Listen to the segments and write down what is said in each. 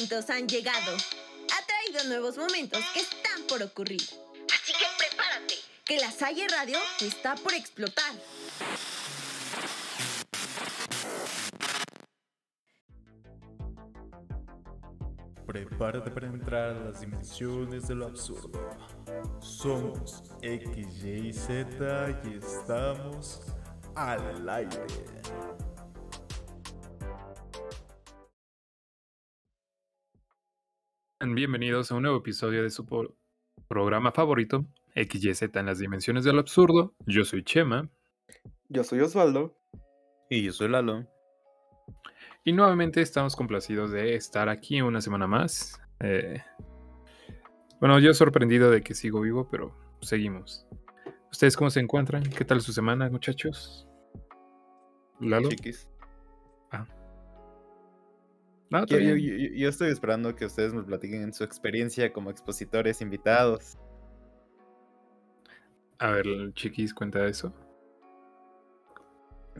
momentos han llegado. Ha traído nuevos momentos que están por ocurrir. Así que prepárate, que la Salle Radio está por explotar. Prepárate para entrar a las dimensiones de lo absurdo. Somos X, Y, Z y estamos al aire. Bienvenidos a un nuevo episodio de su programa favorito, XYZ en las dimensiones del absurdo. Yo soy Chema Yo soy Osvaldo. Y yo soy Lalo. y nuevamente estamos complacidos de estar aquí una semana más. Eh, bueno, yo sorprendido de que sigo vivo, pero seguimos. ¿Ustedes cómo se encuentran? ¿Qué tal su semana, muchachos? Lalo. Chiquis. No, Yo, yo- bien. yo- yo estoy esperando que ustedes me platiquen su experiencia como expositores invitados. A ver, Chiquis, cuenta eso.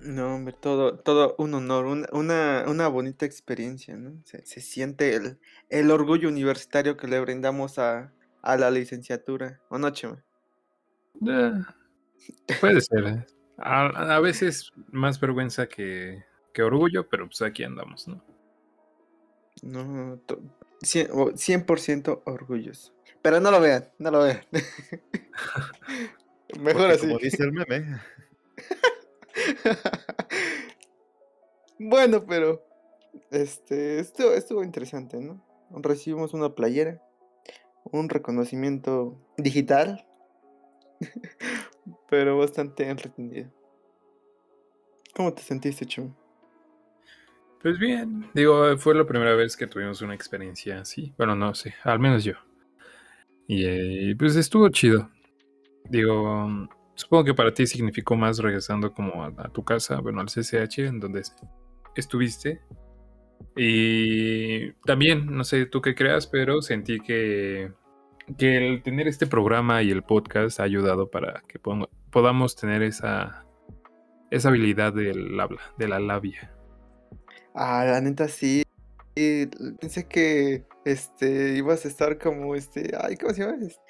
No, hombre, todo, todo un honor, una, una, una bonita experiencia, ¿no? Se, se siente el, el orgullo universitario que le brindamos a, a la licenciatura. ¿O no, Chema? Eh, puede ser. eh. A, a veces más vergüenza que, que orgullo, pero pues aquí andamos, ¿no? No, to- cien- o- 100% orgulloso. Pero no lo vean, no lo vean. Mejor Porque así. Como dice el meme. Bueno, pero este estuvo, estuvo interesante, ¿no? Recibimos una playera, un reconocimiento digital, pero bastante entretenido. ¿Cómo te sentiste, Chum? Pues bien, digo, fue la primera vez que tuvimos una experiencia así. Bueno, no sé, al menos yo. Y eh, pues estuvo chido. Digo, supongo que para ti significó más regresando como a, tu casa, bueno, al CCH, en donde es- estuviste. Y también, no sé tú qué creas, pero sentí que, que el tener este programa y el podcast ha ayudado para que podamos tener esa, esa habilidad del habla, de la labia. Ah, la neta sí. y Pensé que este ibas a estar como este. Ay, ¿cómo se llama? Es-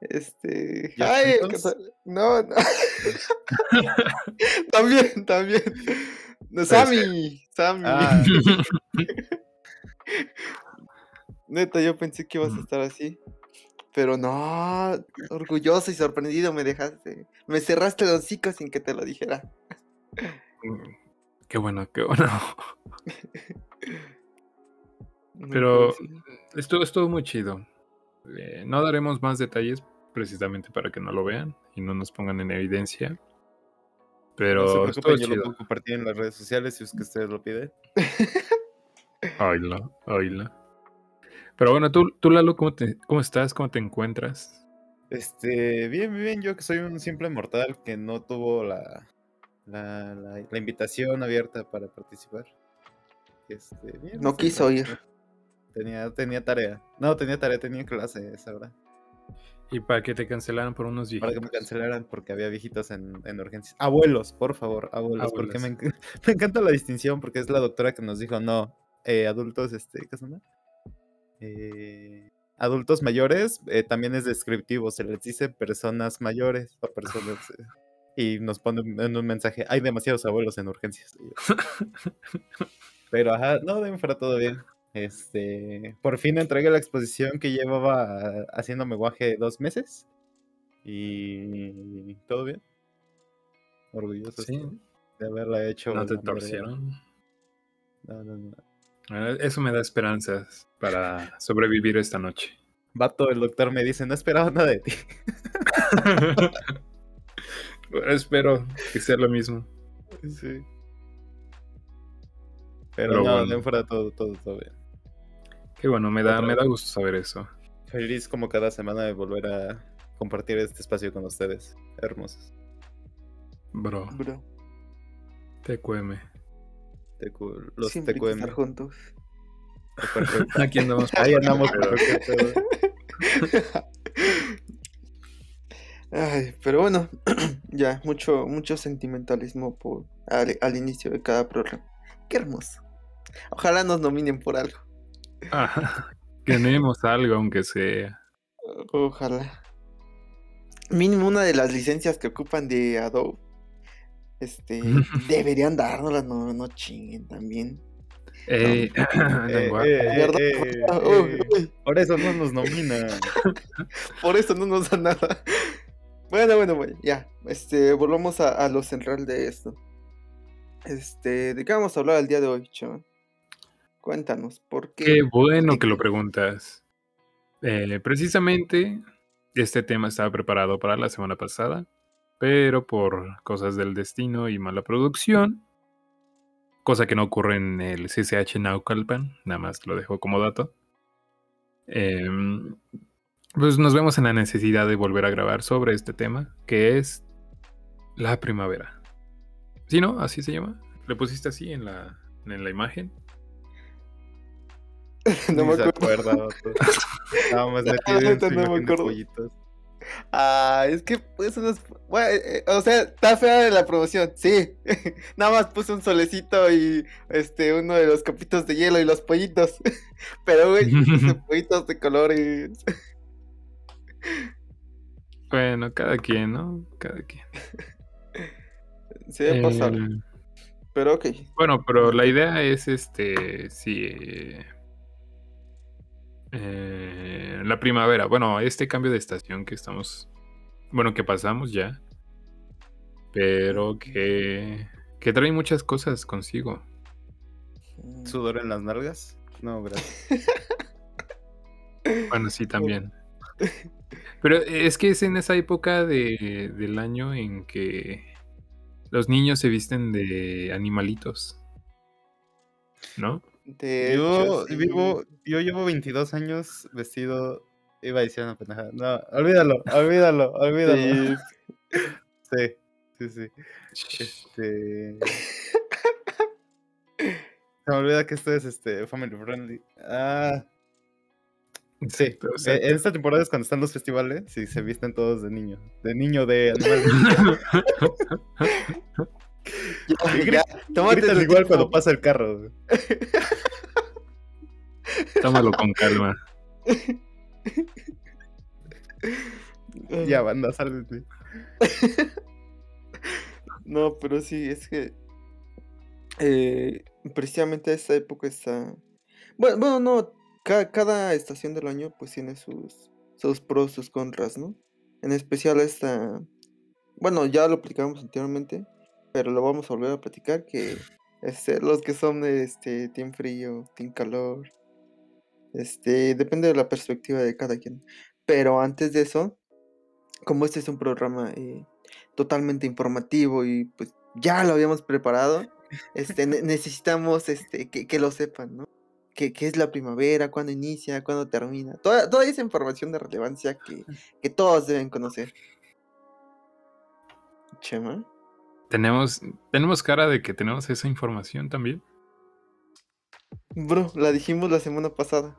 Este. ¿Josh Ay, no, no. también, también. No, Sammy, Sammy. Ah, Neta, yo pensé que ibas a Mm. estar así. Pero no, orgulloso y sorprendido me dejaste. Me cerraste el hocico sin que te lo dijera. Qué bueno, qué bueno. No Pero estuvo, estuvo muy chido. Eh, no daremos más detalles precisamente para que no lo vean y no nos pongan en evidencia. no Pero se estuvo preocupen, yo lo chido. puedo compartir en las redes sociales si es que ustedes lo piden. Oíla, oíla. Pero bueno, tú, tú Lalo, ¿cómo, te, ¿cómo estás? ¿Cómo te encuentras? Este, bien, bien, bien, yo que soy un simple mortal que no tuvo la, la, la- la invitación abierta para participar. Este, bien, No quiso ir. Tenía, tenía tarea. No, tenía tarea, tenía clase esa hora. Y para que te cancelaran por unos Para que me viejitos. cancelaran porque había viejitos en, en urgencias. Abuelos, por favor, abuelos. Porque me, enc- me encanta la distinción porque es la doctora que nos dijo, no, eh, adultos, este, ¿qué se llama? Eh, adultos mayores eh, también es descriptivo, se les dice personas mayores o personas... y nos ponen en un mensaje, hay demasiados abuelos en urgencias. Pero ajá, no, de fuera todo bien. Este, por fin entregué la exposición que llevaba haciéndome guaje dos meses. Y todo bien. Orgulloso Sí, de haberla hecho. no te torcieron. No, no, no. Bueno, Eso me da esperanzas para sobrevivir esta noche. Vato, el doctor me dice, no esperaba nada de ti. Bueno, Espero que sea lo mismo. Sí. Pero, Pero no, bueno. fuera todo, todo, todo bien. Qué bueno, me da, me da gusto saber eso. Feliz como cada semana de volver a compartir este espacio con ustedes. Hermosos. Bro, Bro, TQM. TQ los siempre hay que estar TQM. juntos. Aquí andamos. Ahí andamos pero-. Ay, pero bueno, ya, mucho, mucho sentimentalismo por, al, al inicio de cada programa. Qué hermoso. Ojalá nos nominen por algo. Tenemos algo, aunque sea. Ojalá. Mínimo una de las licencias que ocupan de Adobe. Este, deberían dárnoslas, no, no chinguen también. Eh, Eh, lenguaje. eh, eh, eh. Por eso no nos nominan. Por eso no nos da nada. Bueno, bueno, bueno, ya. Este, volvamos a, a lo central de esto. Este, ¿de qué vamos a hablar el día de hoy, chaval? Cuéntanos, ¿por qué? Qué bueno que lo preguntas. Eh, precisamente este tema estaba preparado para la semana pasada, pero por cosas del destino y mala producción, cosa que no ocurre en el CCH Naucalpan, nada más lo dejo como dato. em, pues nos vemos en la necesidad de volver a grabar sobre este tema, que es la primavera. ¿Sí, no? ¿Así se llama? ¿Le pusiste así en la, en la imagen? no me acuerdo. Estábamos metidos no me de acuerdo. pollitos. Ah, es que eso no es. Bueno, eh, eh, o sea, está fea la promoción, sí. Nada más puse un solecito y este uno de los copitos de hielo y los pollitos. Pero, güey, pollitos de colores. Bueno, cada quien, ¿no? Cada quien. Se debe pasar. Eh, Pero ok. bueno, pero la idea es este, sí, eh, eh, la primavera. Bueno, este cambio de estación que estamos, bueno, que pasamos ya, pero que, que trae muchas cosas consigo. ¿Sudor en las nalgas? No, gracias. Bueno, sí, también. Pero es que es en esa época de, del año en que los niños se visten de animalitos. ¿No? De Yo hecho, sí. vivo, yo llevo 22 años vestido. Iba a decir una pendejada. No, olvídalo, olvídalo, olvídalo. Sí. Sí, sí, sí. Este. Se me olvida que esto es este family friendly. Ah, sí. Exacto, o sea, Eh, En esta temporada es cuando están los festivales y se visten todos de niño. De niño de animal. Ya, ya, Gritan igual cuando pasa el carro. tómalo con calma. Ya, banda, sal de ti. No, pero sí, es que eh, precisamente esta época está... Bueno, bueno no, ca- cada estación del año pues tiene sus, sus pros, sus contras, ¿no? En especial esta... Bueno, ya lo platicamos anteriormente, pero lo vamos a volver a platicar, que este, los que son de este, team frío, team calor, este, depende de la perspectiva de cada quien. Pero antes de eso, como este es un programa eh, totalmente informativo y pues ya lo habíamos preparado, este, ne- necesitamos este, que, que lo sepan, ¿no? ¿Qué, qué es la primavera? ¿Cuándo inicia? ¿Cuándo termina? Toda, toda esa información de relevancia que, que todos deben conocer. Chema. Tenemos, tenemos cara de que tenemos esa información también. Bro, la dijimos la semana pasada.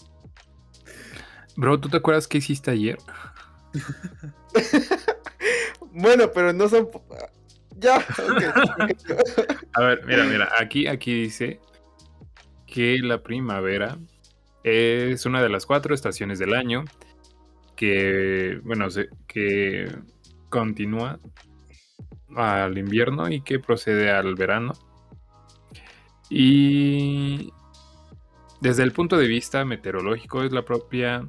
Bro, ¿tú te acuerdas qué hiciste ayer? Bueno, pero no son... Ya, ok. A ver, mira, mira, aquí, aquí dice que la primavera es una de las cuatro estaciones del año que, bueno, que continúa al invierno y que procede al verano. Y desde el punto de vista meteorológico es la propia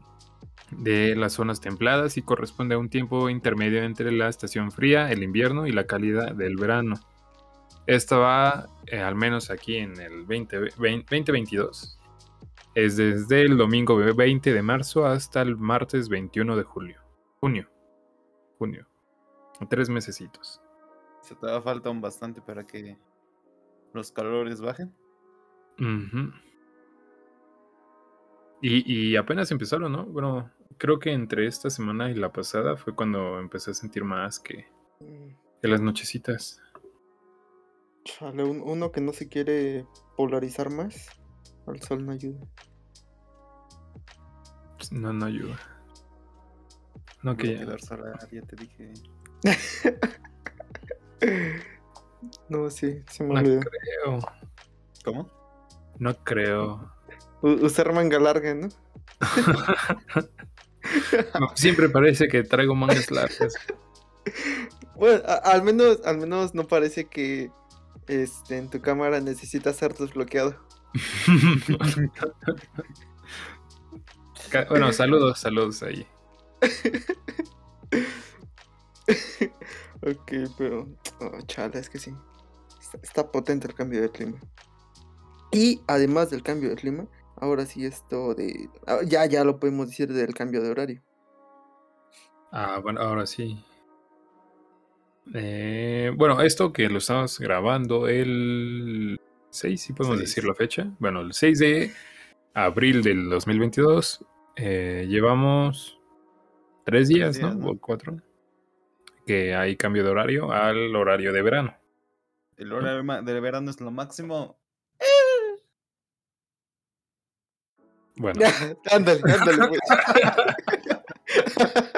de las zonas templadas y corresponde a un tiempo intermedio entre la estación fría, el invierno y la cálida del verano. Esta va, eh, al menos aquí en el 20, 20 2022, es desde el domingo 20 de marzo hasta el martes 21 de julio. Junio. Junio. Tres mesecitos. Se te da falta un bastante para que los calores bajen. Y, y apenas empezaron, ¿no? Bueno, creo que entre esta semana y la pasada fue cuando empecé a sentir más que, que las nochecitas. Chale, un- uno que no se quiere polarizar más, al sol no ayuda. Pues, No, no ayuda. No que ya- te dije. No, sí, sí me No olvidó. creo. ¿Cómo? No creo. u- usar manga larga, ¿no? No, Siempre parece que traigo mangas largas. Bueno, al menos, al menos no parece que este, en tu cámara necesitas ser desbloqueado. Bueno, saludos, saludos ahí. Ok, pero. Oh, chale, es que sí. Está, está potente el cambio de clima. Y además del cambio de clima, ahora sí esto de. ah, Ya, ya lo podemos decir del cambio de horario. Ah, bueno, ahora sí. Eh, bueno, esto que lo estamos grabando el 6, si podemos decir la fecha. Bueno, el 6 de abril del 2022. eh, llevamos tres días, días, ¿no? ¿no? O cuatro. Que hay cambio de horario al horario de verano. El horario del verano es lo máximo. Bueno, ándale, ándale, pues.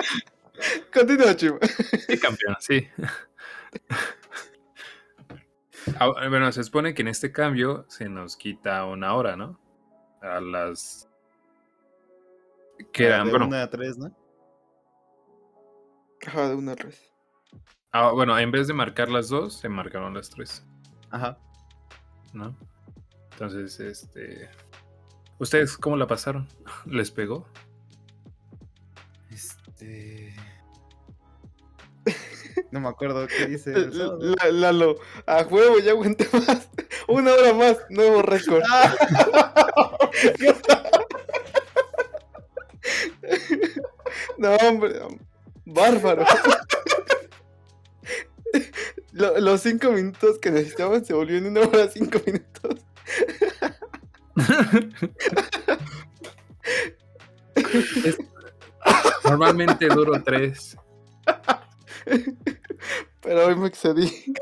Continúa, Chimo. sí, campeón, sí. Ah, bueno, se supone que en este cambio se nos quita una hora, ¿no? A las. Que eran, de bueno, una a tres, ¿no? Ajá, de una vez. ah, bueno, en vez de marcar las dos, se marcaron las tres, Ajá. ¿no? Entonces, este. ¿Ustedes cómo la pasaron? ¿Les pegó? Este. No me acuerdo qué dice. Lalo, a juego, ya aguanté más. Una hora más, nuevo récord. No, hombre, bárbaro. Lo- los cinco minutos que necesitaban se volvió en una hora cinco minutos. Normalmente duro tres. Pero hoy me excedí.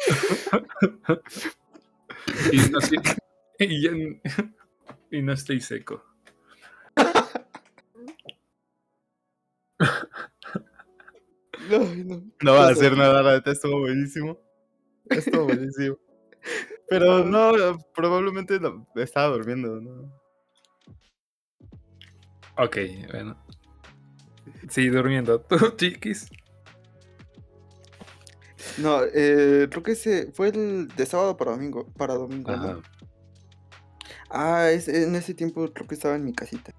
Y no, sí- y ya n- y no estoy seco. No. No va a hacer nada, la neta estuvo buenísimo. Estuvo buenísimo. Pero no, probablemente no, estaba durmiendo, ¿no? Ok, bueno. Sí, durmiendo. ¿Tú, chiquis? No, eh, creo que ese fue el de sábado para domingo. Para domingo, ¿no? Ah, es- en ese tiempo creo que estaba en mi casita.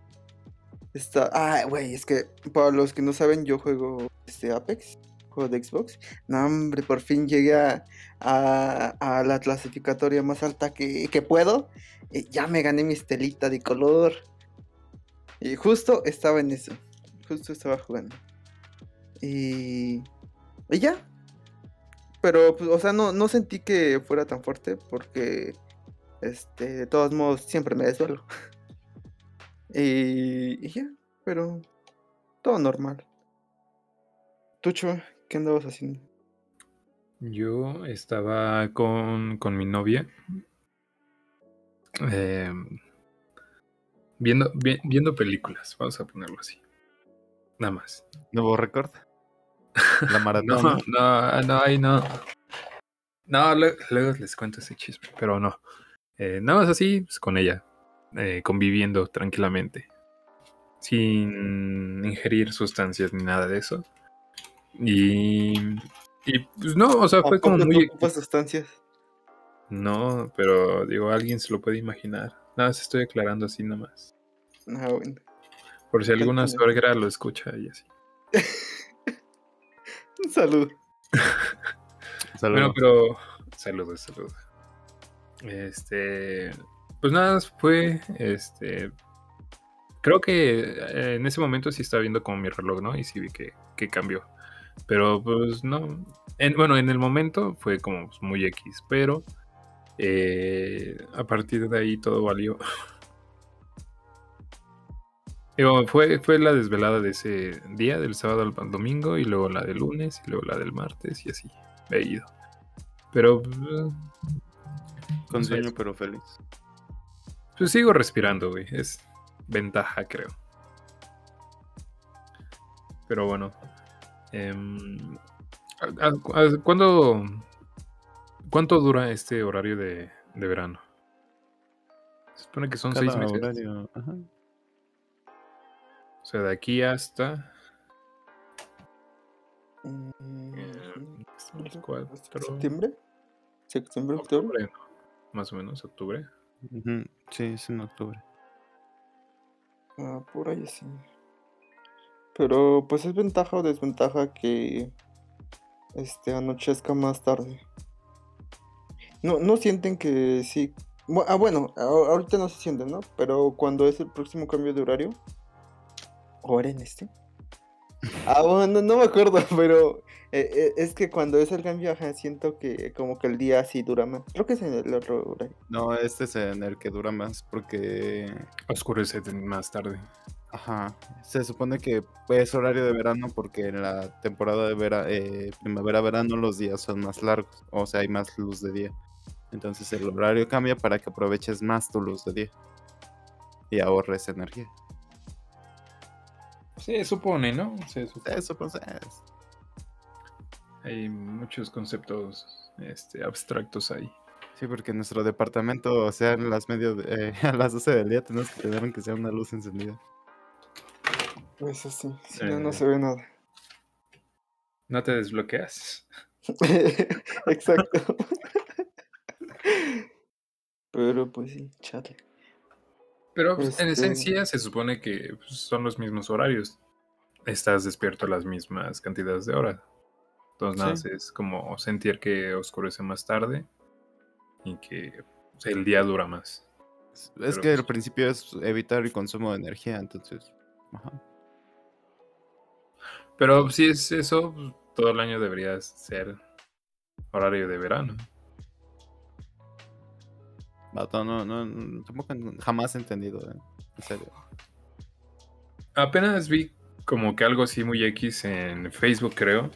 Está, ah, güey, es que para los que no saben, yo juego este Apex, juego de Xbox. No, hombre, por fin llegué a, a- a la clasificatoria más alta que, que puedo. Y ya me gané mi estelita de color. Y justo estaba en eso. Justo estaba jugando. Y. Y ya. Pero, pues, o sea, no, no sentí que fuera tan fuerte porque. Este, de todos modos, siempre me desvelo. y, y ya, pero todo normal. Tucho, ¿qué andabas haciendo? Yo estaba con, con mi novia. eh, viendo, vi- viendo películas, vamos a ponerlo así. Nada más. Nuevo récord. La No, maratón. no, no, ahí no. No, lue- luego les cuento ese chisme, pero no. Eh, nada más así, pues, con ella, eh, conviviendo tranquilamente, sin ingerir sustancias ni nada de eso. Y, y pues no, o sea, ¿A fue como muy... no sustancias? No, pero digo, alguien se lo puede imaginar. Nada más estoy aclarando así nomás. Ah, bueno. Por si alguna suegra lo escucha y así. Salud. Saludos. Bueno, pero saludos, saludos. Este, pues nada, fue, este, creo que eh, en ese momento sí estaba viendo como mi reloj, ¿no? Y sí vi que, que cambió. Pero pues no, en- bueno, en el momento fue como pues, muy X, pero eh, a partir de ahí todo valió. Digo, fue, fue la desvelada de ese día, del sábado al domingo, y luego la del lunes, y luego la del martes, y así he ido. Pero pues, Con sé. sueño pero feliz. pues sigo respirando, güey. Es ventaja, creo. Pero bueno. em, ¿a- a- a- ¿Cuándo, ¿Cuánto dura este horario de, de verano? Se supone que son seis meses. horario, ajá. O sea, de aquí hasta. Mm, Los cuatro. ¿Septiembre? ¿Septiembre, octubre? Octubre, ¿no? Más o menos, octubre. Ujú, Sí, es en octubre. Ah, por ahí sí. Pero pues es ventaja o desventaja que este anochezca más tarde. No, no sienten que sí. Ah, bueno, ahorita no se sienten, ¿no? Pero cuando es el próximo cambio de horario. ¿O era en este? Ah, bueno, no me acuerdo, pero eh, eh, es que cuando es el cambio, ajá, siento que como que el día así dura más. Creo que es en el otro horario. No, este es en el que dura más porque Oscurece más tarde. Ajá, se supone que es horario de verano porque en la temporada de vera, eh, primavera-verano los días son más largos, o sea, hay más luz de día. Entonces el horario cambia para que aproveches más tu luz de día y ahorres energía. Se supone, ¿no? Se supone. Pues es. Hay muchos conceptos este, abstractos ahí. Sí, porque en nuestro departamento, o sea, en las medio de- eh, a las 12 del día tenemos que tener que sea una luz encendida. Eso sí, si no, no Eh. se ve nada. ¿No te desbloqueas? Exacto. Pero pues sí, chale. Pero pues, en Este- esencia se supone que pues, son los mismos horarios. Estás despierto las mismas cantidades de horas. Entonces nada, Sí. es como sentir que oscurece más tarde y que pues, el día dura más. Es Pero, que el principio es evitar el consumo de energía, entonces. Ajá. Pero si es eso, todo el año debería ser horario de verano. Vato, no, no, no, tampoco jamás he entendido, eh, en serio. Apenas vi como que algo así muy X en Facebook, creo,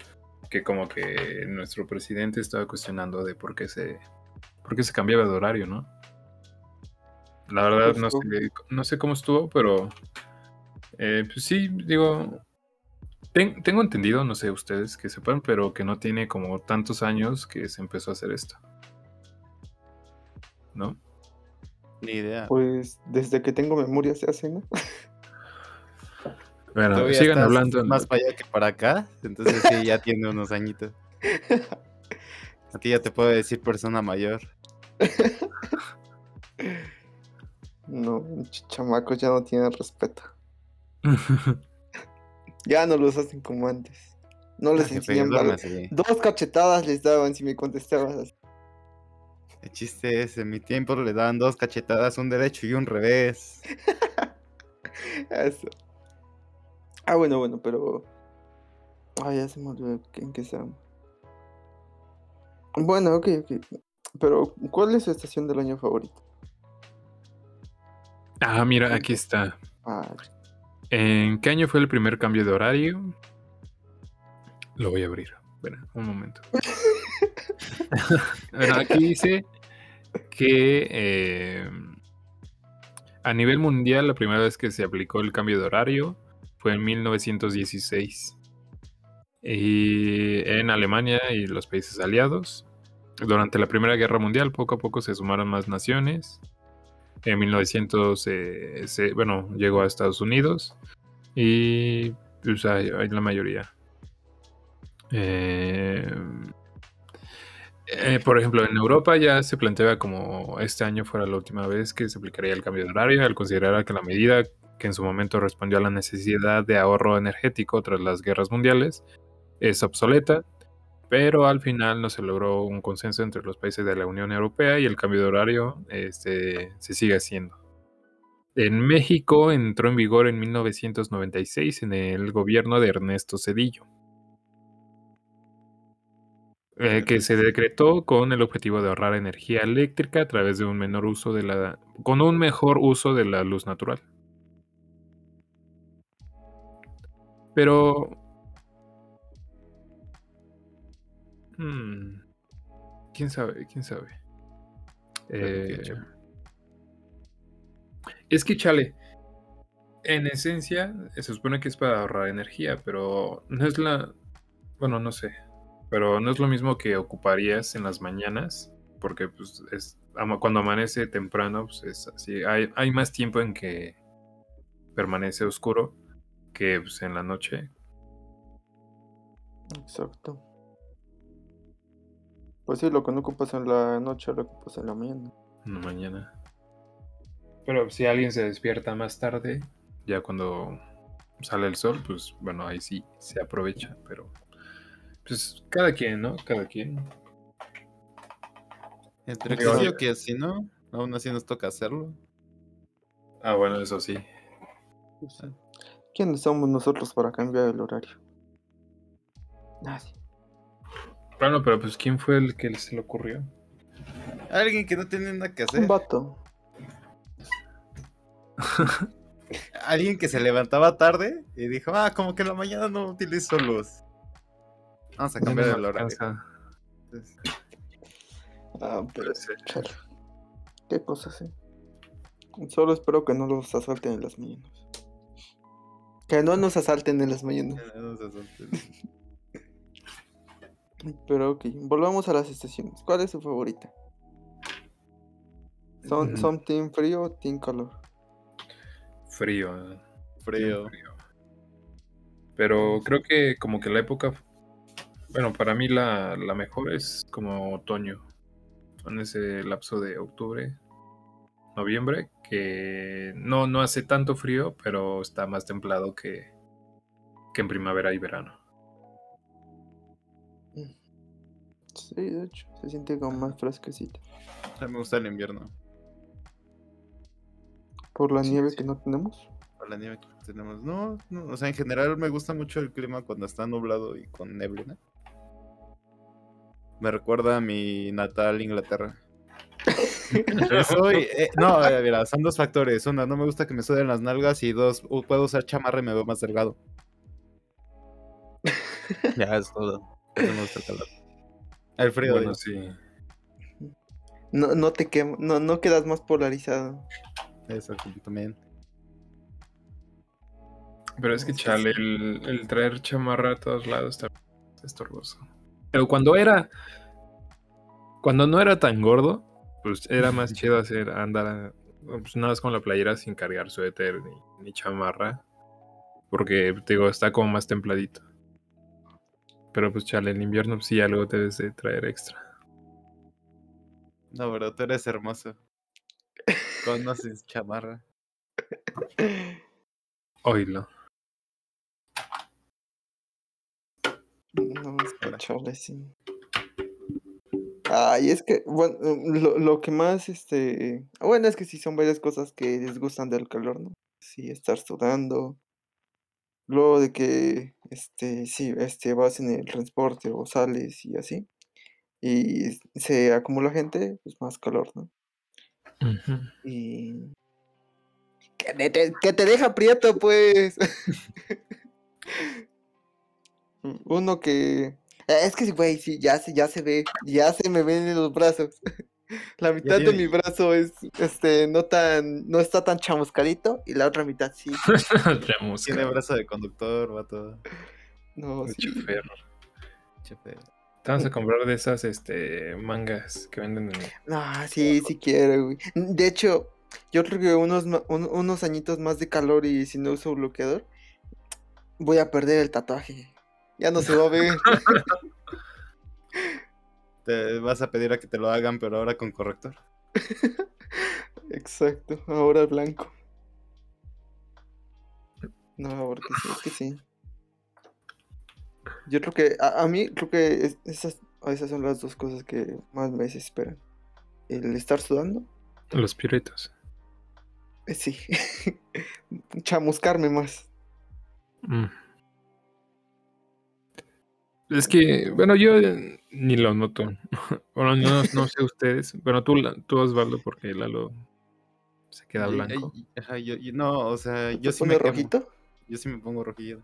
que como que nuestro presidente estaba cuestionando de por qué se, por qué se cambiaba de horario, ¿no? La verdad no sé, no sé cómo estuvo, pero eh, pues sí, digo, ten- tengo entendido, no sé ustedes que sepan, pero que no tiene como tantos años que se empezó a hacer esto. ¿No? Ni idea. Pues desde que tengo memoria se hace, ¿no? Bueno, Todavía sigan hablando. Más para allá que para acá, entonces sí, ya tiene unos añitos. A ti ya te puedo decir persona mayor. No, ch- chamacos ya no tienen respeto. Ya no los hacen como antes. No les Jefe, enseñan. Dos cachetadas les daban si me contestabas así. El chiste es, en mi tiempo le daban dos cachetadas, un derecho y un revés. Eso. Ah, bueno, bueno, pero. Ah, ya se me olvidó en qué estábamos. Bueno, ok, ok. Pero, ¿cuál es su estación del año favorita? ah, mira, aquí está. Ah, ¿En qué año fue el primer cambio de horario? Lo voy a abrir. Espera, un momento. bueno, aquí dice que eh, a nivel mundial la primera vez que se aplicó el cambio de horario fue en 1916. Y en Alemania y los países aliados. Durante la Primera Guerra Mundial poco a poco se sumaron más naciones. En 1900, eh, bueno, llegó a Estados Unidos y pues hay la mayoría. Eh, eh, por ejemplo, en Europa ya se planteaba como este año fuera la última vez que se aplicaría el cambio de horario, al considerar que la medida que en su momento respondió a la necesidad de ahorro energético tras las guerras mundiales es obsoleta, pero al final no se logró un consenso entre los países de la Unión Europea y el cambio de horario este, se sigue haciendo. En México entró en vigor en 1996 en el gobierno de Ernesto Cedillo, eh, que se decretó con el objetivo de ahorrar energía eléctrica a través de un menor uso de la, con un mejor uso de la luz natural. Pero hmm, quién sabe, quién sabe. Eh, es que chale, en esencia se supone que es para ahorrar energía, pero no es la, bueno, no sé, pero no es lo mismo que ocuparías en las mañanas, porque pues es cuando amanece temprano, pues es así. Hay, hay más tiempo en que permanece oscuro que pues, en la noche. Exacto. Pues sí, lo que no ocupas en la noche lo ocupas en la mañana. en la mañana. Pero si alguien se despierta más tarde, ya cuando sale el sol, pues bueno, ahí sí se aprovecha, pero pues cada quien, ¿no? Cada quien. Entre Digo, que sí o que si no, aún así nos toca hacerlo. Ah, bueno, eso sí. Pues. ¿Quiénes somos nosotros para cambiar el horario? Nadie. Bueno, pero pues ¿quién fue el que se le ocurrió? Alguien que no tiene nada que Un hacer. vato. Alguien que se levantaba tarde y dijo, ah, como que en la mañana no utilizo luz. Vamos a cambiar me el horario. alcanza. Entonces, Ah, pero chale. Qué cosas, eh. Solo espero que no los asalten en las mañanas. Que no nos asalten en las mañanas. no se asusten. Pero ok, volvamos a las estaciones. ¿Cuál es su favorita? ¿Son, Mm. son team frío o team calor? Frío. ¿eh? Frío. Pero creo que como que la época, bueno, para mí la, la mejor es como otoño. En ese lapso de octubre, noviembre, que no, no hace tanto frío, pero está más templado que, que en primavera y verano. Sí, de hecho, se siente como más fresquecita. A mí me gusta el invierno. Por la Sí, nieve sí. que no tenemos. Por la nieve que tenemos. No, no, o sea, en general me gusta mucho el clima cuando está nublado y con neblina. Me recuerda a mi natal Inglaterra. Soy. eh, no, eh, mira, son dos factores. Una, no me gusta que me suden las nalgas. Y dos, puedo usar chamarra y me veo más delgado. ya, es todo. No me gusta el calor. El frío. Bueno, digo. sí. No, no te quemas, no, no quedas más polarizado. Eso también. Pero es que Es que chale, el, el traer chamarra a todos lados está estorboso. Pero cuando era. Cuando no era tan gordo, pues era más chido hacer andar pues nada más con la playera sin cargar suéter ni, ni chamarra. Porque te digo, está como más templadito. Pero pues chale, en invierno pues, sí algo debes de traer extra. No, pero tú eres hermoso. Conoces chamarra. Oílo. No, chale, sí. Ay, es que, bueno, lo, lo que más, este, bueno, es que sí son varias cosas que les gustan del calor, ¿no? Sí, estar sudando. Luego de que, este, sí, este, vas en el transporte o sales y así. Y se acumula gente, pues más calor, ¿no? Ujú. Y... Que te, te- que te deja prieto, pues. Uno que... Es que, güey, sí, ya se, ya se ve, ya se me ven en los brazos. La mitad de mi brazo es, este, no tan, no está tan chamuscadito y la otra mitad sí. Tiene brazo de conductor, va todo. No, de sí. chofer. Chefe. Te vamos a comprar de esas este, mangas que venden en... No, sí, sí quiero, güey. De hecho, yo creo que unos, un- unos añitos más de calor y si no uso bloqueador, voy a perder el tatuaje. Ya no se va a ver. Te vas a pedir a que te lo hagan, pero ahora con corrector. Exacto, ahora blanco. No, porque sí, es que sí. Yo creo que, a, a mí, creo que es- esas, esas son las dos cosas que más me desesperan. El estar sudando, Los piruetos. eh, sí. Chamuscarme más. Mm. Es que, bueno, yo eh, ni lo noto. Bueno, no, no sé ustedes. Bueno, tú, tú Osvaldo, porque Lalo se queda blanco. y- ajá, yo- yo- no, o sea, yo ¿Te sí me quemo. rojito? Yo sí me pongo rojillo.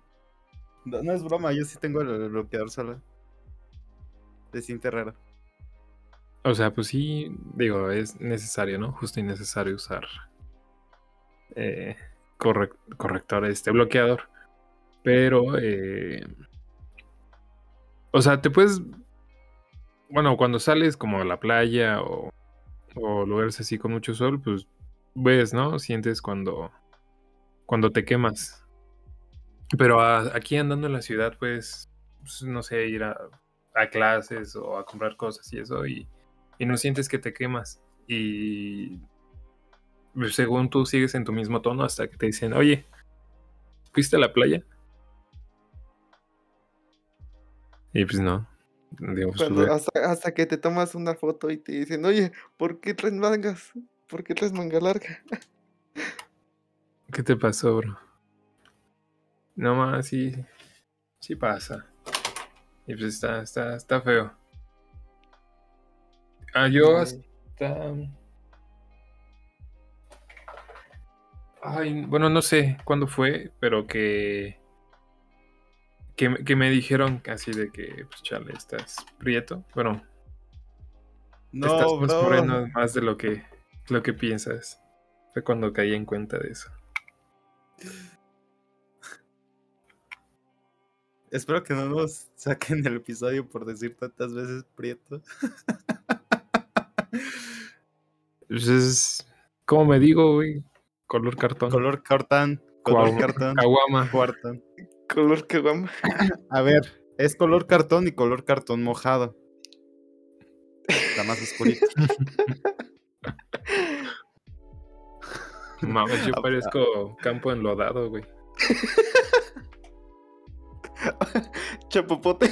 No, no es broma, yo sí tengo el bloqueador siente raro. O sea, pues sí, digo, es necesario, ¿no? Justo y necesario usar eh, correc- corrector, este bloqueador. Pero, eh, o sea, te puedes, bueno, cuando sales como a la playa o o lugares así con mucho sol, pues ves, ¿no? Sientes cuando, cuando te quemas. Pero aquí andando en la ciudad, pues, pues, no sé, ir a, clases o a comprar cosas y eso, y, y no sientes que te quemas. Y según tú sigues en tu mismo tono hasta que te dicen, oye, ¿fuiste a la playa? Y pues no. Digo, pues, Cuando- hasta, hasta que te tomas una foto y te dicen, oye, ¿por qué traes mangas? ¿Por qué traes manga larga? ¿Qué te pasó, bro? No más, sí. Sí pasa. Y pues está, está, está feo. Ah, yo hasta. Ay, bueno, no sé cuándo fue, pero que. Que, me- que me dijeron así de que, pues chale, estás prieto. Bueno, estás No, más bro. moreno más de lo que, lo que piensas. Fue cuando caí en cuenta de eso. Espero que no nos saquen el episodio por decir tantas veces prieto. Pues es. ¿Cómo me digo, güey? Color cartón. Color cartón. Color cartón. Caguama. Color que guama. A ver, es color cartón y color cartón mojado. La más oscurita. Mames, yo Ah, parezco campo enlodado, güey. Chapopote.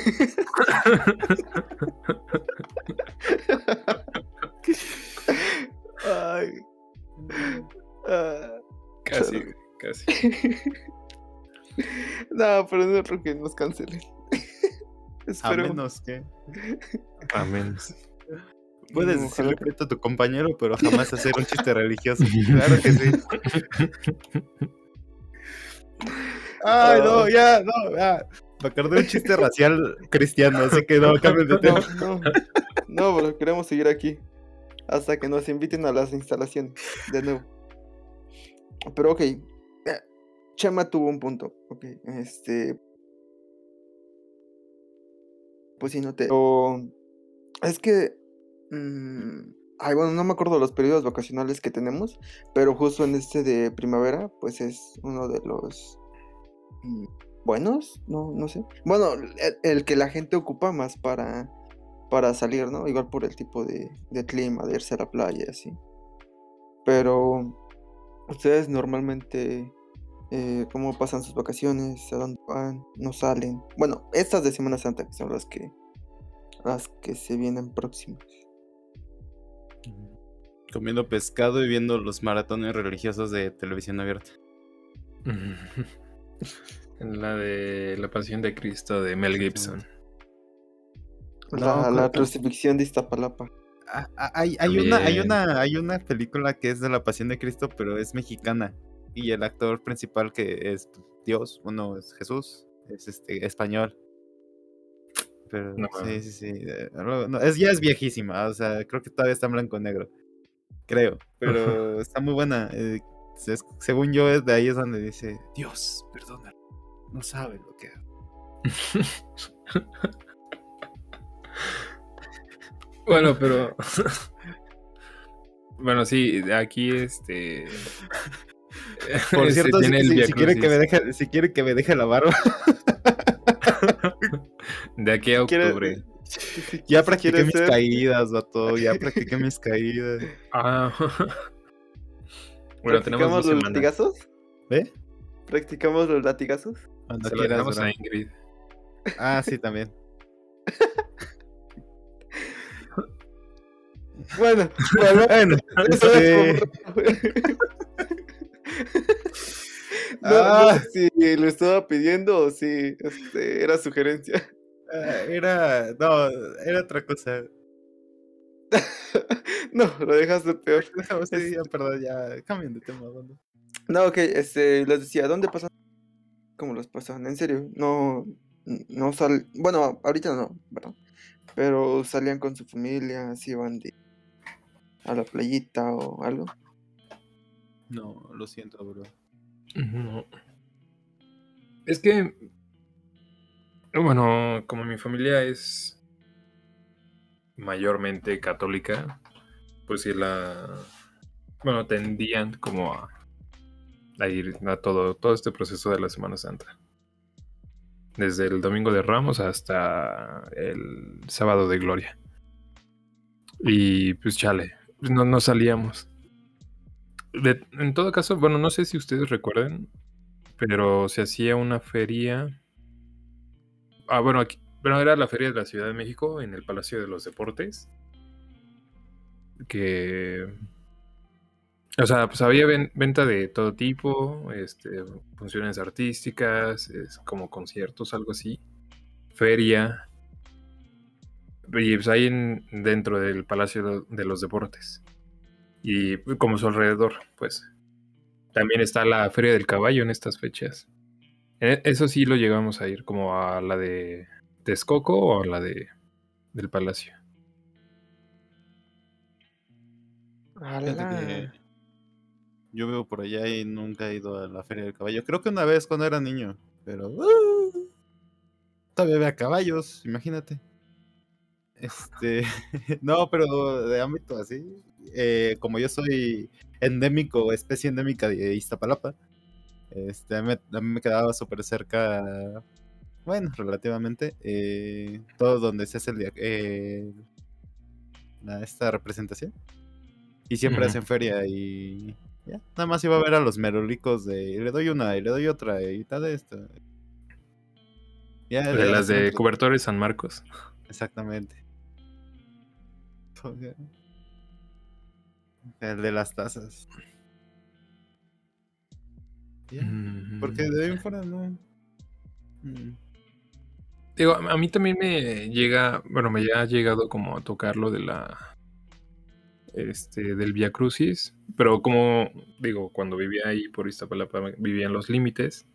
Ay. Ah, Casi, casi. no, pero no creo que nos cancelen. A Espero. menos que. A menos. Puedes No, decirle prieto a tu compañero, pero jamás hacer un chiste religioso. Claro que sí. Ay, no, ya, no, ya. Me acordé de un chiste racial cristiano, así que no, cambien de No, tema. no. No, bro, queremos seguir aquí. Hasta que nos inviten a las instalaciones. De nuevo. Pero ok. Chema tuvo un punto. Ok. Este. Pues sí, no te. Es que. mm, Ay, bueno, no me acuerdo los periodos vacacionales que tenemos. Pero justo en este de primavera, pues es uno de los. mm, Buenos, no, no sé. Bueno, el, que la gente ocupa más para para salir, ¿no? Igual por el tipo de, de clima, de irse a la playa así. Pero, ¿ustedes normalmente eh, cómo pasan sus vacaciones? ¿A dónde van? ¿No salen? Bueno, estas de Semana Santa, que son las que, las que se vienen próximas. Comiendo pescado y viendo los maratones religiosos de televisión abierta. En la de La Pasión de Cristo de Mel Gibson. La, crucifixión de Iztapalapa. Ah, ah, Hay, hay, una, hay, una, hay una película que es de la Pasión de Cristo, pero es mexicana. Y el actor principal que es Dios, uno es Jesús, es este español. Pero No sí, sí, sí. no, es, ya es viejísima, o sea, creo que todavía está en blanco y negro. Creo, pero está muy buena. eh, se- según yo, es de ahí es donde dice, Dios, perdona, no sabe lo que hago". Bueno, pero. bueno, sí, aquí este. Por cierto, si, quiere que me deje, si quiere que me deje la barba, De aquí a ¿Quieres- octubre. ya practiqué mis ser- caídas, vato, ya practiqué mis caídas. Ah. bueno, tenemos ¿Practicamos los latigazos? ¿Ve? ¿Practicamos los latigazos? Cuando Se lo quieras, bro. a Ingrid. Ah, sí, también. Bueno, bueno, Bueno, eso este, es como- No, Ah. no sé si lo estaba pidiendo o si este, era sugerencia. ah, era, no, era otra cosa. No, lo dejaste peor. No, sí, ya, perdón, ya, cambien de tema. No, ok, este, les decía, ¿dónde pasan? ¿Cómo los pasan? En serio, no, no sal, bueno, ahorita no, ¿verdad? Pero salían con su familia, así iban de a la playita o algo. No, lo siento, bro. No. Es que. Bueno, como mi familia es mayormente católica, pues sí la, bueno, tendían como a, a ir a todo, todo este proceso de la Semana Santa. Desde el Domingo de Ramos hasta el Sábado de Gloria. Y pues chale, no, no salíamos. En todo caso, bueno, no sé si ustedes recuerden, pero se hacía una feria. Ah, bueno, aquí, bueno, era la feria de la Ciudad de México en el Palacio de los Deportes. Que. O sea, pues había ven- venta de todo tipo, este, funciones artísticas, como conciertos, algo así. Feria. Y pues ahí en- dentro del Palacio de los Deportes. Y como su alrededor, pues. También está la Feria del Caballo en estas fechas. E- Eso sí lo llegamos a ir, como a la de Texcoco o a la de del Palacio. Yo vivo por allá y nunca he ido a la Feria del Caballo. Creo que una vez cuando era niño, pero ¡uh! todavía había caballos, imagínate. Este, no, pero de ámbito así, eh, como yo soy endémico, especie endémica de Iztapalapa, este, a mí, me- a mí me quedaba súper cerca, bueno, relativamente, eh, todo donde se hace el, eh, la- esta representación. Y siempre hacen feria y ya, nada más iba a ver a los merolicos de y le doy una y le doy otra y tal de esto. Ya, De las de cobertores San Marcos. Exactamente. El de las tazas. Mm. Porque de ahí en fuera no. Mm. Digo, a a mí también me llega, bueno, me ya ha llegado como a tocar lo de la este del Via Crucis, pero como digo, cuando vivía ahí por Iztapalapa, vivía en los límites.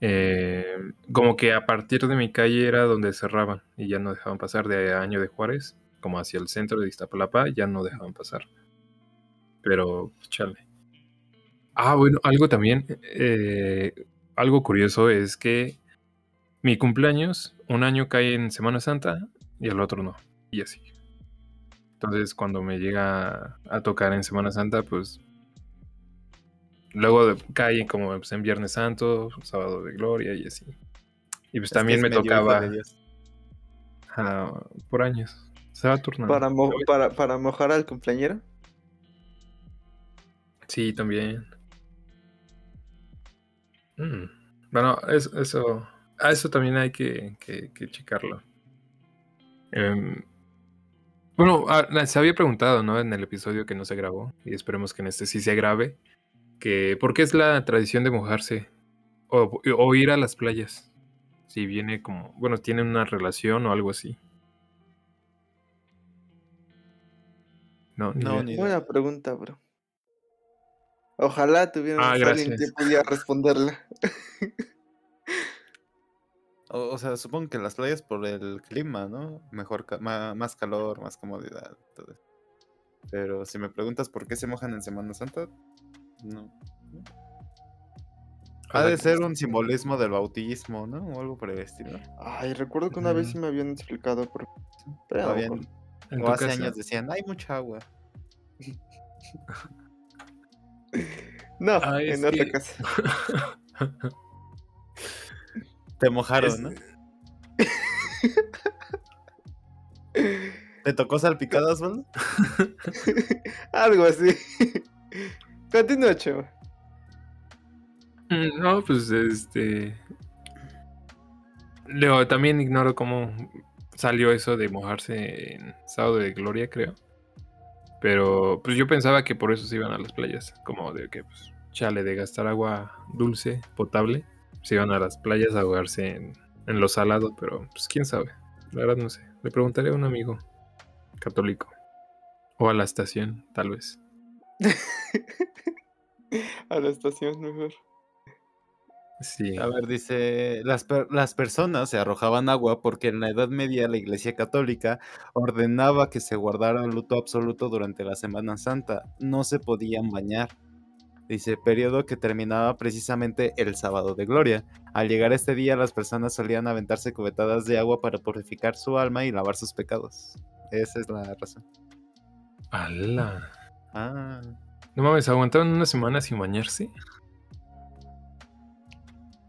eh, como que a partir de mi calle era donde cerraban y ya no dejaban pasar de Año de Juárez, como hacia el centro de Iztapalapa, ya no dejaban pasar. Pero, chale. Ah, bueno, algo también, eh, algo curioso es que mi cumpleaños, un año cae en Semana Santa y el otro no, y así. Entonces, cuando me llega a tocar en Semana Santa, pues luego de- cae como pues, en Viernes Santo, Sábado de Gloria y así. Y pues Es también me tocaba ah, por años. Se va turnando. Para, mo- para, para mojar al cumpleañero. Sí, también. Mm, Bueno, es- eso, a eso también hay que, que- que checarlo. Em, bueno, se había preguntado, ¿no? En el episodio que no se grabó, y esperemos que en este sí se grabe, que ¿por qué es la tradición de mojarse? O, o ir a las playas. Si viene como, bueno, tiene una relación o algo así. No, ni No, idea. ni idea. Buena pregunta, bro. Ojalá tuviéramos Ah, alguien que pudiera responderla. O, o sea, supongo que las playas por el clima, ¿no? Mejor, ma- más calor, más comodidad. Todo eso. Pero si me preguntas por qué se mojan en Semana Santa, no. Ha de ser un simbolismo del bautismo, ¿no? O algo por el estilo. Ay, recuerdo que una vez sí me habían explicado por pero no me Todavía acuerdo. ¿En o hace casa? años decían, hay mucha agua. No, Ah, en otra que- casa. Te mojaron, Es- ¿no? ¿Te tocó salpicadas, Osvaldo? Algo así. Continúa, chavo. Mm, No, pues este. Luego, también ignoro cómo salió eso de mojarse en sábado de gloria, creo. Pero pues yo pensaba que por eso se iban a las playas. Como de que, pues, chale, de gastar agua dulce, potable. Se iban a las playas a ahogarse en, en lo salado, pero pues quién sabe. La verdad no sé. Le preguntaré a un amigo católico. O a la estación, tal vez. A la estación, mejor. Sí. A ver, dice, las, per- las personas se arrojaban agua porque en la Edad Media la Iglesia Católica ordenaba que se guardara el luto absoluto durante la Semana Santa. No se podían bañar. Dice, periodo que terminaba precisamente el sábado de gloria. Al llegar este día, las personas solían aventarse cubetadas de agua para purificar su alma y lavar sus pecados. Esa es la razón. ¡Hala! Ah. No mames, aguantaron una semana sin bañarse.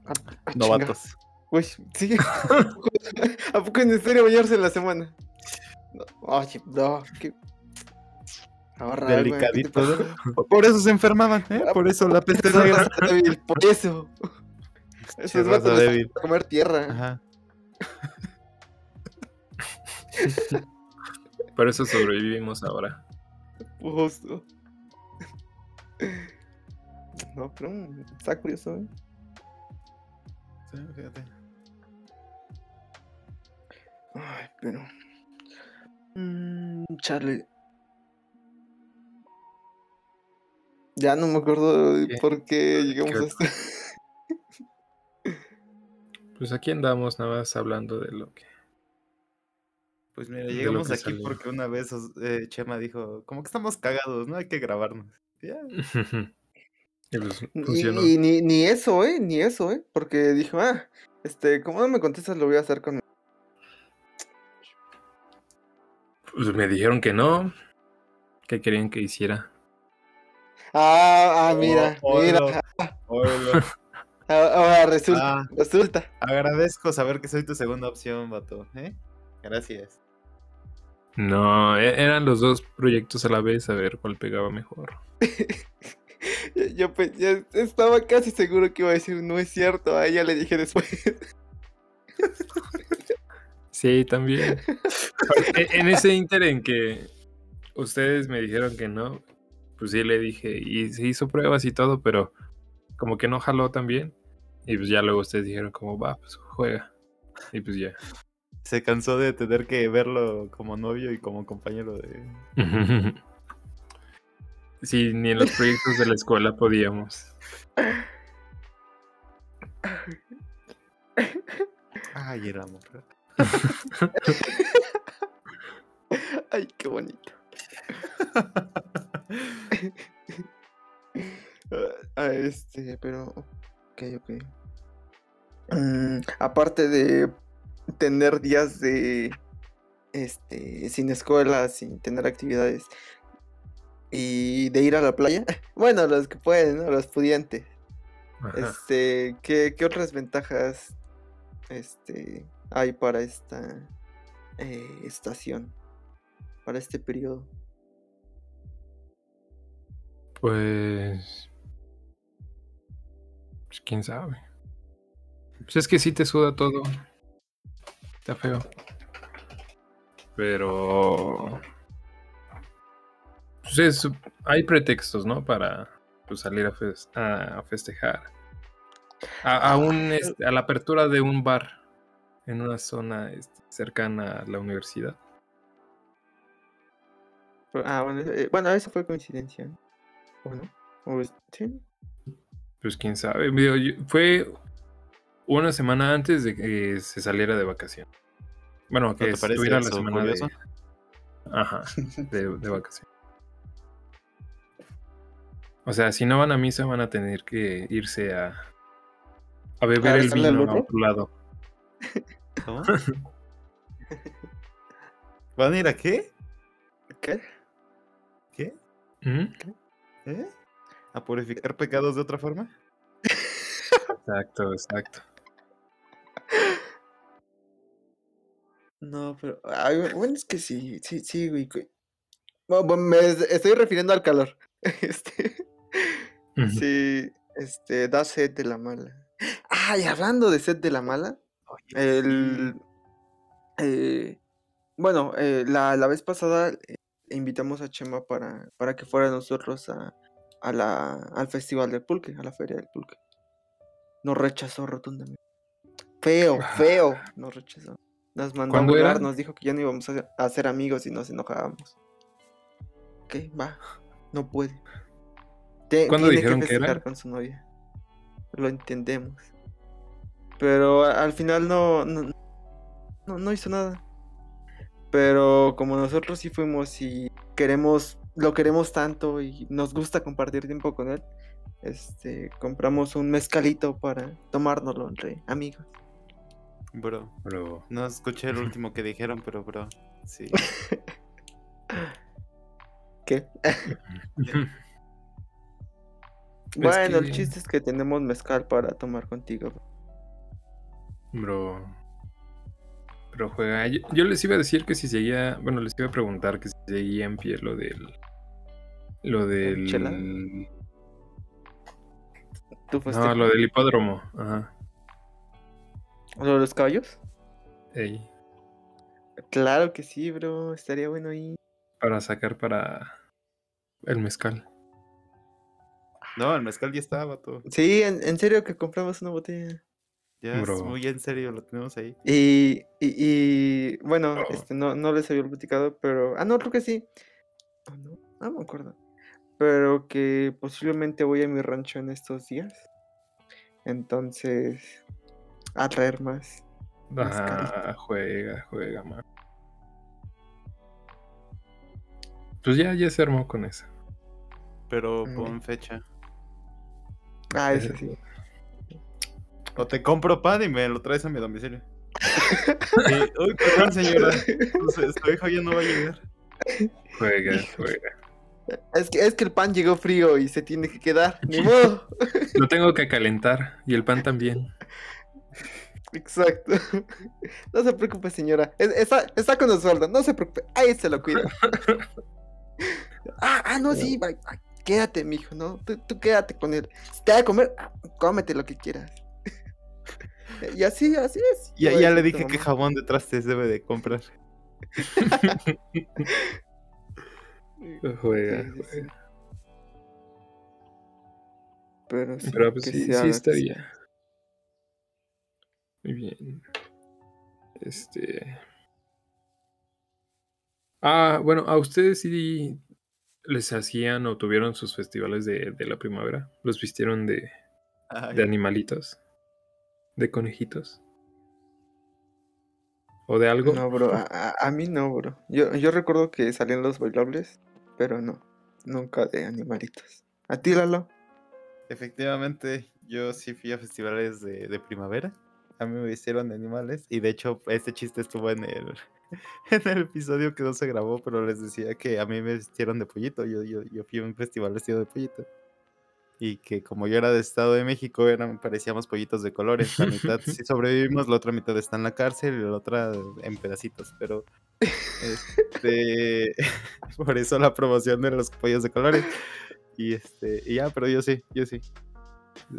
Ah, ah. Novatos. Uy, sí. ¿A poco es necesario bañarse en la semana? No, oye, no, qué. Ahorra, güey, ¿qué te Delicadito. Por eso se enfermaban, ¿eh? Por eso la peste raza débil, por eso. Raza vatos les débil. comer tierra. Ajá. Por eso sobrevivimos ahora. Justo. No, pero está curioso, ¿eh? Fíjate. Ay, pero. Mm, Charlie. Ya no me acuerdo por qué llegamos ¿Qué? a esto. Pues aquí andamos nada más hablando de lo que. Pues mira, llegamos aquí salió. porque una vez eh, Chema dijo, como que estamos cagados, ¿no? Hay que grabarnos. Ya. Y pues Y, funcionó. y ni, ni eso, ¿eh? Ni eso, ¿eh? Porque dijo, ah, este, como no me contestas, lo voy a hacer con. Pues me dijeron que no. Que querían que hiciera. Ah, ah, mira, Oh, mira. Ah, Ahora resulta, Ah. resulta. Agradezco saber que soy tu segunda opción, vato. ¿eh? Gracias. No, e- eran los dos proyectos a la vez a ver cuál pegaba mejor. Yo, ya estaba casi seguro que iba a decir, no es cierto, a ella le dije después. Sí, también. En ese inter en que ustedes me dijeron que no, pues sí le dije, y se hizo pruebas y todo, pero como que no jaló también. Y pues ya luego ustedes dijeron como, va, pues juega. Y pues ya. Se cansó de tener que verlo como novio y como compañero de... Sí, ni en los proyectos de la escuela podíamos. Ay, el amor. Ay, qué bonito. Ah, este, pero. Ok, ok. Mm, aparte de tener días de. Este, sin escuela, sin tener actividades. Y de ir a la playa. Bueno, los que pueden, ¿no? Los pudientes. Ajá. Este, ¿qué, qué otras ventajas este, hay para esta eh, estación? Para este periodo. Pues. Pues quién sabe. Pues es que sí te suda todo. Está feo. Pero. Pues es- hay pretextos, ¿no? Para pues, salir a, fes- a festejar. A, a un, este, a la apertura de un bar en una zona este, cercana a la universidad. Ah, bueno, eh, bueno, eso fue coincidencia. ¿O no? ¿O sí? Pues quién sabe. Fue una semana antes de que se saliera de vacación. Bueno, que te estuviera la semana de? Ajá, de, de vacación. O sea, si no van a misa van a tener que irse a, a beber ¿A el vino a otro? lado. ¿Cómo? ¿Van a ir a qué? ¿Qué? ¿Qué? ¿Mm? ¿Eh? ¿A purificar pecados de otra forma? Exacto, exacto. No, pero. ay, bu- bueno, es que sí, sí, sí, güey. güey. Bueno, me es- estoy refiriendo al calor. Este. Sí, este, da sed de la mala. Ay, hablando de sed de la mala, Oye, el. eh, bueno, eh, la, la vez pasada eh, invitamos a Chema para, para que fuera nosotros a, a la, al festival del pulque, a la feria del pulque. Nos rechazó rotundamente. Feo, feo, nos rechazó. Nos mandó a volar, nos dijo que ya no íbamos a, ser amigos y nos enojábamos. Ok, va, no puede. Te- ¿Cuándo tiene dijeron que era? con su novia. Lo entendemos. Pero al final no, no, no, no hizo nada. Pero como nosotros sí fuimos y queremos, lo queremos tanto y nos gusta compartir tiempo con él, este, compramos un mezcalito para tomárnoslo entre amigos. Bro, Pero no escuché el último que dijeron, pero bro, sí. ¿Qué? Bueno, el que- chiste es que tenemos mezcal para tomar contigo. Bro. Pero juega. Yo, yo les iba a decir que si seguía. Bueno, les iba a preguntar que si seguía en pie lo del. Lo del. ¿Chela? ¿Tú No, lo del hipódromo. Ajá. ¿Lo de los caballos? Ey, Claro que sí, bro. Estaría bueno ahí. para sacar para. El mezcal. No, el mezcal ya está, vato. Sí, en, en serio que compramos una botella. Ya Bro. es muy en serio, lo tenemos ahí. Y, y, y, bueno, Oh. este, no, no les había platicado, pero. Ah, no, creo que sí. Ah, no, no me acuerdo. Pero que posiblemente voy a mi rancho en estos días. Entonces, a traer más. Ah, juega, juega, man. Pues ya, ya se armó con eso. Pero Mm. pon fecha. Ah, eso sí. O te compro pan y me lo traes a mi domicilio. Sí, Uy, perdón, señora. Su, su hijo ya no va a llegar. Juega, juega. Es que, es que el pan llegó frío y se tiene que quedar. Ni modo. Lo tengo que calentar. Y el pan también. Exacto. No se preocupe, señora. Es- Está, está con Osvaldo, no se preocupe. Ahí se lo cuida. ah, ah, no, sí. va- ay, quédate, mijo, ¿no? Tú, tú quédate con él. Si te va a comer, ah, cómete lo que quieras. y así, así es. Ya, ya le dije que jabón de trastes debe de comprar. Juega, Sí, sí, sí. juega. Pero sí, Pero pues que sí, se sí haga, estaría. Muy bien. Este. Ah, bueno, ¿a ustedes sí les hacían o tuvieron sus festivales de, de la primavera? ¿Los vistieron de, Ay, de animalitos? ¿De conejitos? ¿O de algo? No, bro, a, a- a mí no, bro. Yo, yo recuerdo que salían los bailables, pero no, nunca de animalitos. ¿A ti, Lalo? Efectivamente, yo sí fui a festivales de, de primavera. A mí me hicieron de animales. Y de hecho, este chiste estuvo en el, en el episodio que no se grabó, pero les decía que a mí me vistieron de pollito. Yo, yo, yo fui a un festival vestido de pollito. Y que como yo era de Estado de México, eran, parecíamos pollitos de colores. La mitad sí sobrevivimos, la otra mitad está en la cárcel y la otra en pedacitos. Pero este, por eso la promoción de los pollos de colores. Y este, y ya, pero yo sí, yo sí.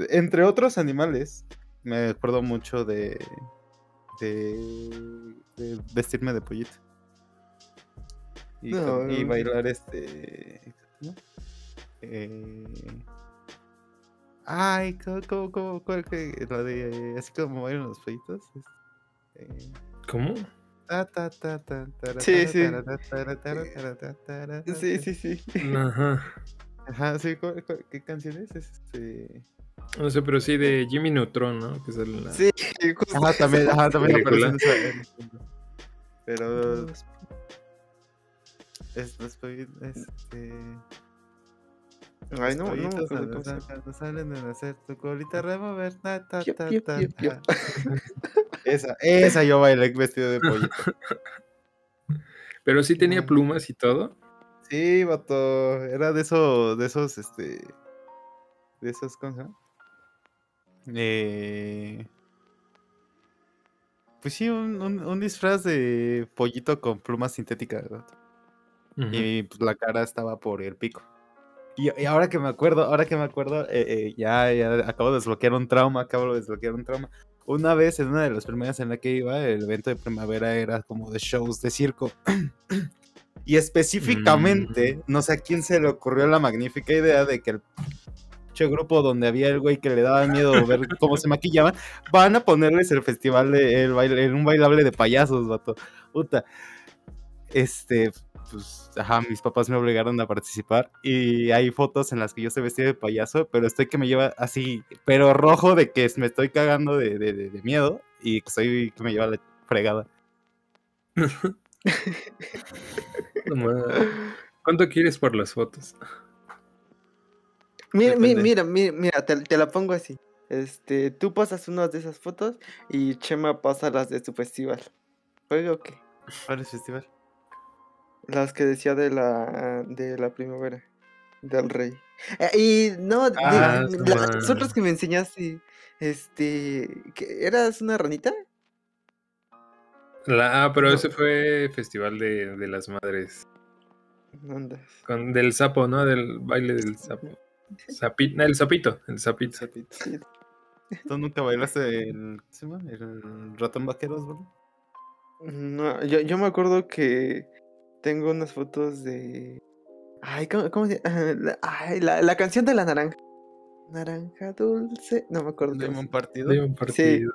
Entre otros animales, me acuerdo mucho de, de, de vestirme de pollito. Y, No, y no. bailar este. ¿cómo? Eh, ay, ¿cómo, cómo, cómo, que- la de así como bailan los pollitos? Eh, ¿Cómo? Sí, sí. Sí, sí, sí. Ajá. Ajá, sí, ¿cuál- cuál- ¿qué canción es? Es Este... No sé, pero sí de Jimmy Neutron, ¿no? Que sale en la- Sí, justo Ajá, también, ajá, también Película. Pero es, este... Ay, no, no, cuando salen de nacer, tu colita remover, ta, ta, ta, ta. Esa, esa yo bailé vestido de pollito. Pero sí tenía Ay. plumas y todo. Sí, vato, era de esos, de esos, este... De esos, ¿cómo se llama? Eh... Pues sí, un, un- un disfraz de pollito con plumas sintéticas. Ujú. Y pues, la cara estaba por el pico. Y, y ahora que me acuerdo, ahora que me acuerdo, eh, eh, ya, ya acabo de desbloquear un trauma, acabo de desbloquear un trauma. Una vez, en una de las primeras en la que iba, el evento de primavera era como de shows de circo. y específicamente, no sé a quién se le ocurrió la magnífica idea de que el pinche grupo donde había el güey que le daba miedo ver cómo se maquillaban, van a ponerles el festival el baile, un bailable de payasos, vato. Puta. Este, pues, ajá, mis papás me obligaron a participar y hay fotos en las que yo estoy vestido de payaso, pero estoy que me lleva así, pero rojo de que me estoy cagando de, de- de- miedo y estoy que me lleva la fregada. ¿Cuánto quieres por las fotos? Mira, mi- Depende. mira, mira, mira, te, te la pongo así. Este, tú pasas unas de esas fotos y Chema pasa las de su festival. ¿Juega o qué? ¿Cuál es el festival? Las que decía de la de la primavera. Del rey. Eh, y no, de- Ah, las otras que me enseñaste. Este. ¿que ¿Eras una ranita? La- ah, pero No. ese fue festival de, de las madres. ¿Dónde? Con, del sapo, ¿no? Del baile del sapo. El sapito, el sapito. Sí. ¿Tú nunca bailaste el, ¿cómo se llama? ratón vaqueros, bro? No, yo, yo me acuerdo que tengo unas fotos de. Ay, ¿cómo, cómo se la, ay, la, la canción de la naranja. Naranja dulce. No me acuerdo. ¿De un partido? De un partido.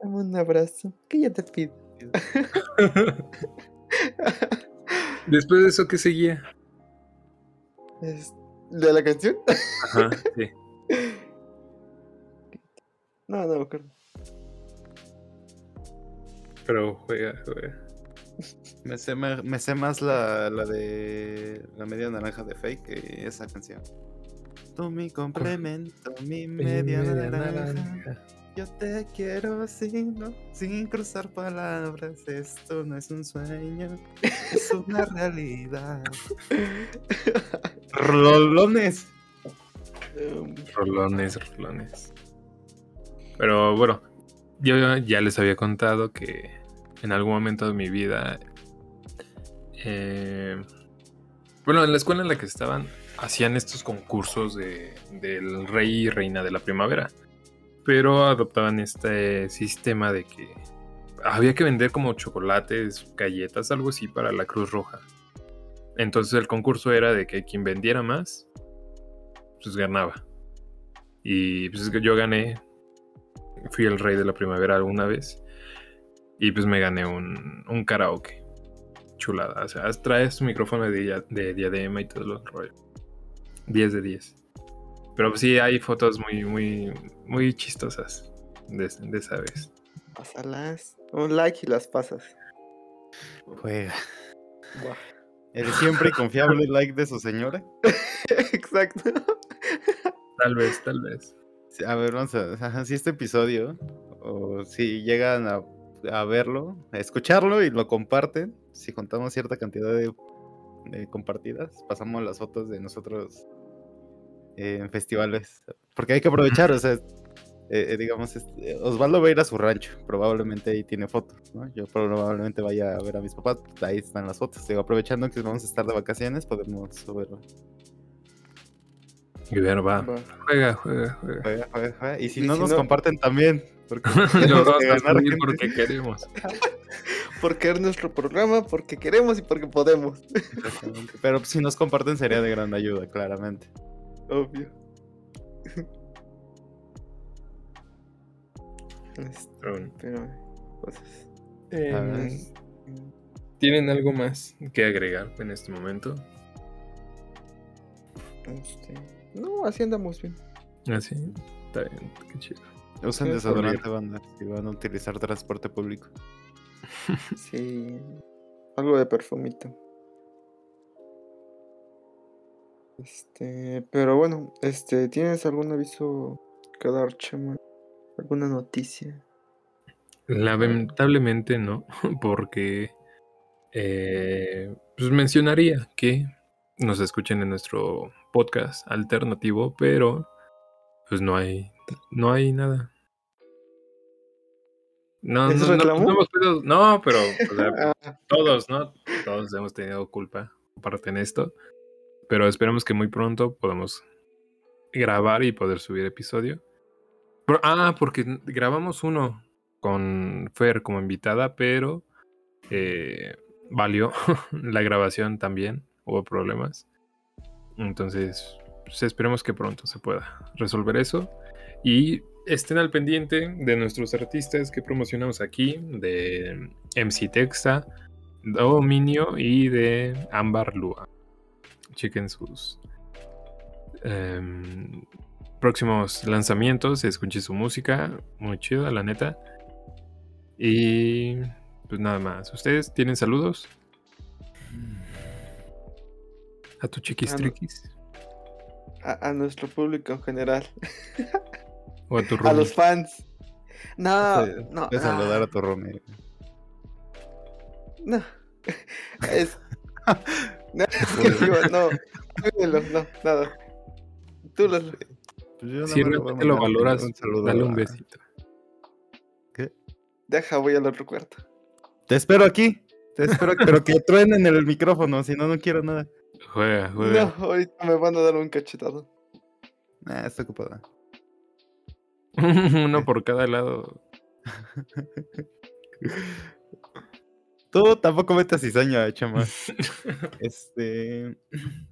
Dame un abrazo. Que ya te pido. Después de eso, ¿qué seguía? Es- ¿De la canción? Ajá, sí. No, no me acuerdo. Pero juega, juega. Me sé, ma- me sé más la, la de la media naranja de Fake que esa canción. Tú mi complemento, mi media, naranja. Yo te quiero sin, no, sin cruzar palabras. Esto no es un sueño, es una realidad. Rolones. Um, Rolones, rolones. Pero bueno, yo ya les había contado que en algún momento de mi vida. eh, bueno, en la escuela en la que estaban, hacían estos concursos de, del rey y reina de la primavera. Pero adoptaban este sistema de que había que vender como chocolates, galletas, algo así para la Cruz Roja. Entonces el concurso era de que quien vendiera más, pues ganaba. Y pues yo gané. Fui el rey de la primavera alguna vez. Y pues me gané un, un karaoke. Chulada. O sea, traes tu micrófono de, de diadema y todo lo rollo. 10 de 10. Pero sí hay fotos muy, muy, muy chistosas de, de esa vez. Pásalas. Un like y las pasas. Juega. Buah. El siempre confiable like de su señora. Exacto. Tal vez, tal vez. A ver, vamos a. ajá, Si este episodio, o si llegan a, a verlo, a escucharlo y lo comparten, si contamos cierta cantidad de, de compartidas, pasamos las fotos de nosotros eh, en festivales. Porque hay que aprovechar, o sea, eh, eh, digamos, este, Osvaldo va a ir a su rancho, probablemente ahí tiene fotos, ¿no? Yo probablemente vaya a ver a mis papás, ahí están las fotos. Digo, aprovechando que vamos a estar de vacaciones, podemos subirlo. Y ver, va. Va. Juega, juega, juega. Juega, juega, juega. Y si Y no si nos no- comparten también, porque que queremos. Porque es nuestro programa, porque queremos y porque podemos. Pero si nos comparten sería de gran ayuda, claramente. Obvio. Este, Pero, pero cosas. eh, A ver. ¿Tienen algo más que agregar en este momento? Este, no, así andamos bien. Así, está bien, qué chido. Usen desodorante, banda, si van a utilizar transporte público. Sí. Algo de perfumito. Este, pero bueno, este, ¿tienes algún aviso que dar, Chema? ¿Alguna noticia? Lamentablemente no, porque eh, pues mencionaría que nos escuchen en nuestro podcast alternativo, pero pues no hay, no hay nada. No, ¿Es no, no, no hemos podido- no, pero o sea, Ah, todos, ¿no? Todos hemos tenido culpa aparte en esto. Pero esperemos que muy pronto podamos grabar y poder subir episodio. Ah, porque grabamos uno con Fer como invitada, pero eh, valió la grabación también. Hubo problemas. Entonces, pues, esperemos que pronto se pueda resolver eso. Y estén al pendiente de nuestros artistas que promocionamos aquí, de MC Texta, Dominio y de Ámbar Lua. Chequen sus em, próximos lanzamientos, escuchen su música, muy chida, la neta. Y pues nada más. ¿Ustedes tienen saludos? A tu chiquis no. triquis. a, a nuestro público en general. O a tu A roomie. los fans. No, no. puedes saludar ah, a tu Romeo. No. Es, No, no, no, no, nada. Tú lo... Pues Si realmente lo valoras, un saludo dale un besito. Deja, voy al otro cuarto. Te espero aquí. Te espero, pero que truenen el micrófono, si no, no quiero nada. Juega, juega. No, ahorita me van a dar un cachetado. Nah, está ocupada. Uno por cada lado. Tú tampoco metas cizaña, chama. este.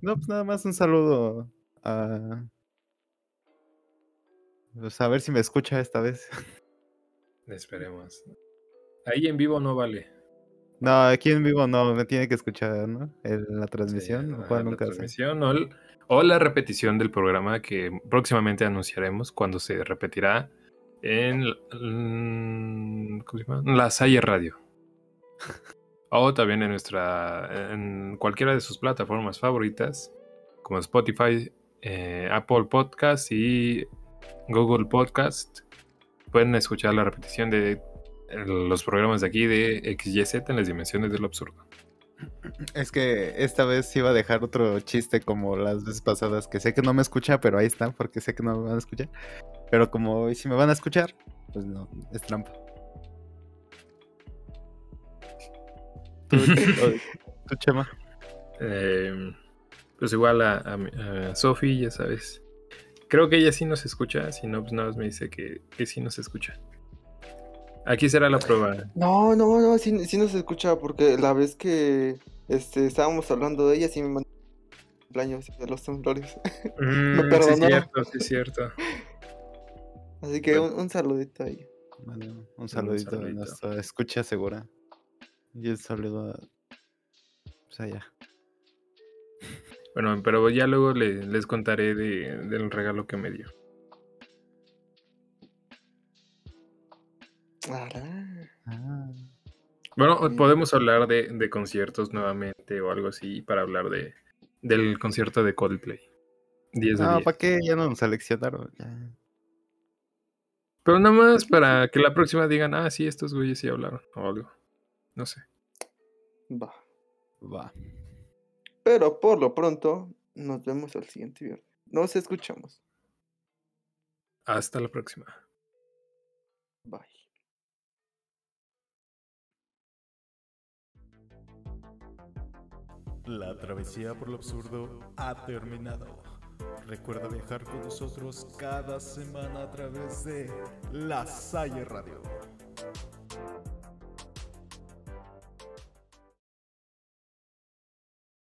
No, pues nada más un saludo a. Pues a ver si me escucha esta vez. Esperemos. Ahí en vivo no vale. No, aquí en vivo no, me tiene que escuchar, ¿no? En la transmisión, la- la nunca sé. transmisión o, el- o la repetición del programa que próximamente anunciaremos cuando se repetirá en ¿cómo se llama? la Salle Radio. O también en nuestra en cualquiera de sus plataformas favoritas como Spotify, eh, Apple Podcast y Google Podcast. Pueden escuchar la repetición de los programas de aquí de XYZ en las dimensiones del absurdo. Es que esta vez iba a dejar otro chiste como las veces pasadas, que sé que no me escucha, pero ahí está, porque sé que no me van a escuchar. Pero como sí me van a escuchar, pues no, es trampa. ¿Tú, tú- tú, Chema? Eh, pues igual a, a, Sofi, ya sabes. Creo que ella sí nos escucha, si no, pues nada más me dice que, que sí nos escucha. Aquí será la prueba. No, no, no, sí, sí nos escucha porque la vez que este, estábamos hablando de ella, sí me mandó cumpleaños de los temblores. Mm, sí, perdonó. es cierto, sí, es cierto. Así que Bueno. un, un saludito ahí. Bueno, un saludito, a saludito. nuestra escucha segura. Y un saludo a. Pues allá. Bueno, pero ya luego le- les contaré de- del regalo que me dio. Ah, Bueno, podemos hablar de, de conciertos nuevamente o algo así para hablar de del concierto de Coldplay. 10 de No, 10. ¿para qué? Ya no nos seleccionaron. ya. Pero nada más para que la próxima digan, ah, sí, estos güeyes sí hablaron o algo. No sé. Va. Va. Pero por lo pronto, nos vemos el siguiente viernes. Nos escuchamos. Hasta la próxima. Bye. La travesía por lo absurdo ha terminado. Recuerda viajar con nosotros cada semana a través de La Salle Radio.